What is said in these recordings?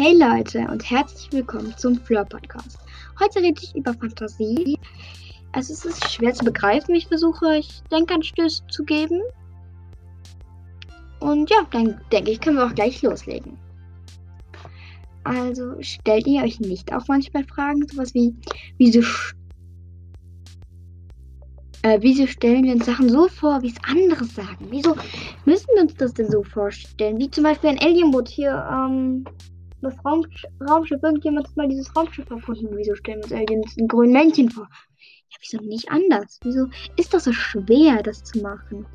Hey Leute und herzlich willkommen zum Fleur Podcast. Heute rede ich über Fantasie. Also es ist schwer zu begreifen. Ich versuche euch Denkanstöße zu geben. Und ja, dann denke ich, können wir auch gleich loslegen. Also stellt ihr euch nicht auch manchmal Fragen, sowas wie, wieso, äh, wieso stellen wir uns Sachen so vor, wie es andere sagen? Wieso müssen wir uns das denn so vorstellen? Wie zum Beispiel ein Alienboot hier, ähm, das Raum, Raumschiff, irgendjemand hat mal dieses Raumschiff erfunden. Wieso stellen wir uns Aliens ein grünen Männchen vor? Ja, wieso nicht anders? Wieso ist das so schwer, das zu machen?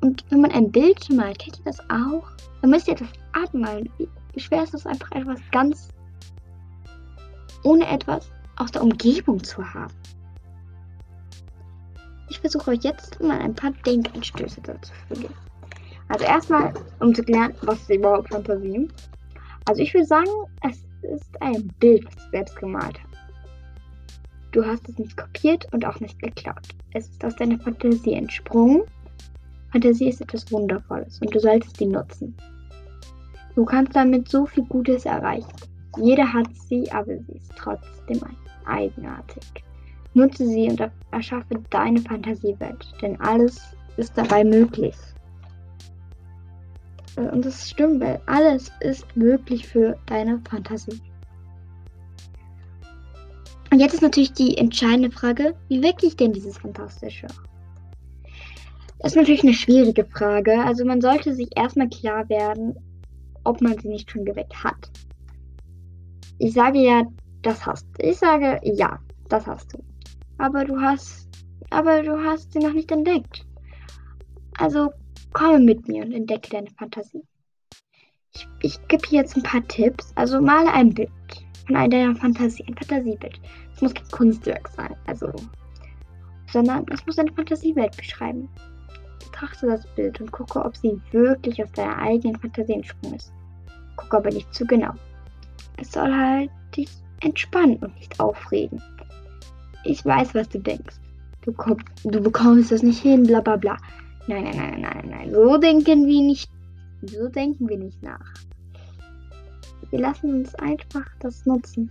Und wenn man ein Bild malt, kennt ihr das auch? Dann müsst ihr das abmalen. Wie schwer ist das einfach etwas ganz ohne etwas aus der Umgebung zu haben? Ich versuche euch jetzt mal ein paar Denkanstöße dazu zu geben. Also erstmal, um zu klären, was ist überhaupt Fantasie? Also ich würde sagen, es ist ein Bild, was du selbst gemalt hast. Du hast es nicht kopiert und auch nicht geklaut. Es ist aus deiner Fantasie entsprungen. Fantasie ist etwas Wundervolles und du solltest sie nutzen. Du kannst damit so viel Gutes erreichen. Jeder hat sie, aber sie ist trotzdem eigenartig. Nutze sie und erschaffe deine Fantasiewelt, denn alles ist dabei möglich. Äh, und das stimmt, weil alles ist möglich für deine Fantasie. Und jetzt ist natürlich die entscheidende Frage, wie wecke ich denn dieses Fantastische? Das ist natürlich eine schwierige Frage. Also man sollte sich erstmal klar werden, ob man sie nicht schon geweckt hat. Ich sage ja, das hast du. Ich sage ja, das hast du. Aber du hast, aber du hast sie noch nicht entdeckt. Also Komme mit mir und entdecke deine Fantasie. Ich, ich gebe hier jetzt ein paar Tipps. Also male ein Bild von deiner Fantasie, ein Fantasiebild. Es muss kein Kunstwerk sein, also, sondern es muss eine Fantasiewelt beschreiben. Betrachte das Bild und gucke, ob sie wirklich aus deiner eigenen Fantasie entsprungen ist. Gucke aber nicht zu genau. Es soll halt dich entspannen und nicht aufregen. Ich weiß, was du denkst. Du, komm, du bekommst das nicht hin, bla bla bla. Nein, nein, nein, nein, nein. So denken wir nicht. So denken wir nicht nach. Wir lassen uns einfach das nutzen.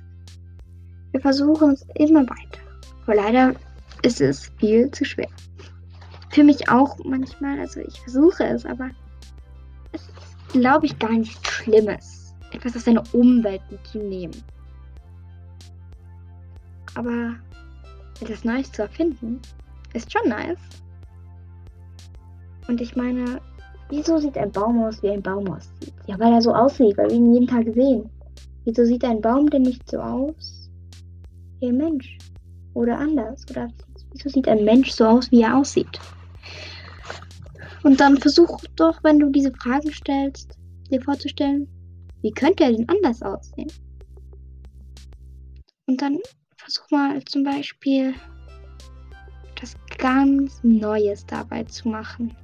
Wir versuchen es immer weiter. Aber leider ist es viel zu schwer. Für mich auch manchmal. Also ich versuche es, aber es ist, glaube ich, gar nichts Schlimmes. Etwas aus deiner Umwelt mitzunehmen. Aber etwas Neues zu erfinden, ist schon nice. Und ich meine, wieso sieht ein Baum aus, wie ein Baum aussieht? Ja, weil er so aussieht, weil wir ihn jeden Tag sehen. Wieso sieht ein Baum denn nicht so aus wie ein Mensch? Oder anders? Oder wieso sieht ein Mensch so aus, wie er aussieht? Und dann versuch doch, wenn du diese Fragen stellst, dir vorzustellen, wie könnte er denn anders aussehen? Und dann versuch mal zum Beispiel etwas ganz Neues dabei zu machen.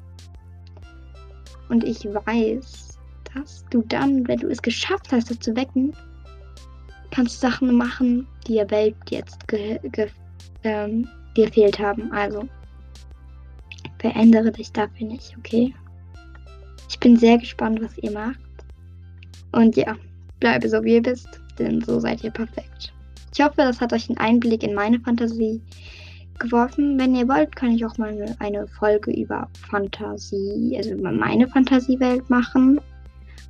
Und ich weiß, dass du dann, wenn du es geschafft hast, das zu wecken, kannst du Sachen machen, die der Welt jetzt ge ge ähm, dir fehlt haben. Also verändere dich dafür nicht, okay? Ich bin sehr gespannt, was ihr macht. Und ja, bleibe so wie ihr bist, denn so seid ihr perfekt. Ich hoffe, das hat euch einen Einblick in meine Fantasie geworfen. Wenn ihr wollt, kann ich auch mal eine Folge über Fantasie, also über meine Fantasiewelt machen.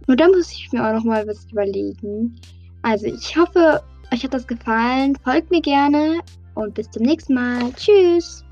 Nur da muss ich mir auch noch mal was überlegen. Also ich hoffe, euch hat das gefallen. Folgt mir gerne und bis zum nächsten Mal. Tschüss.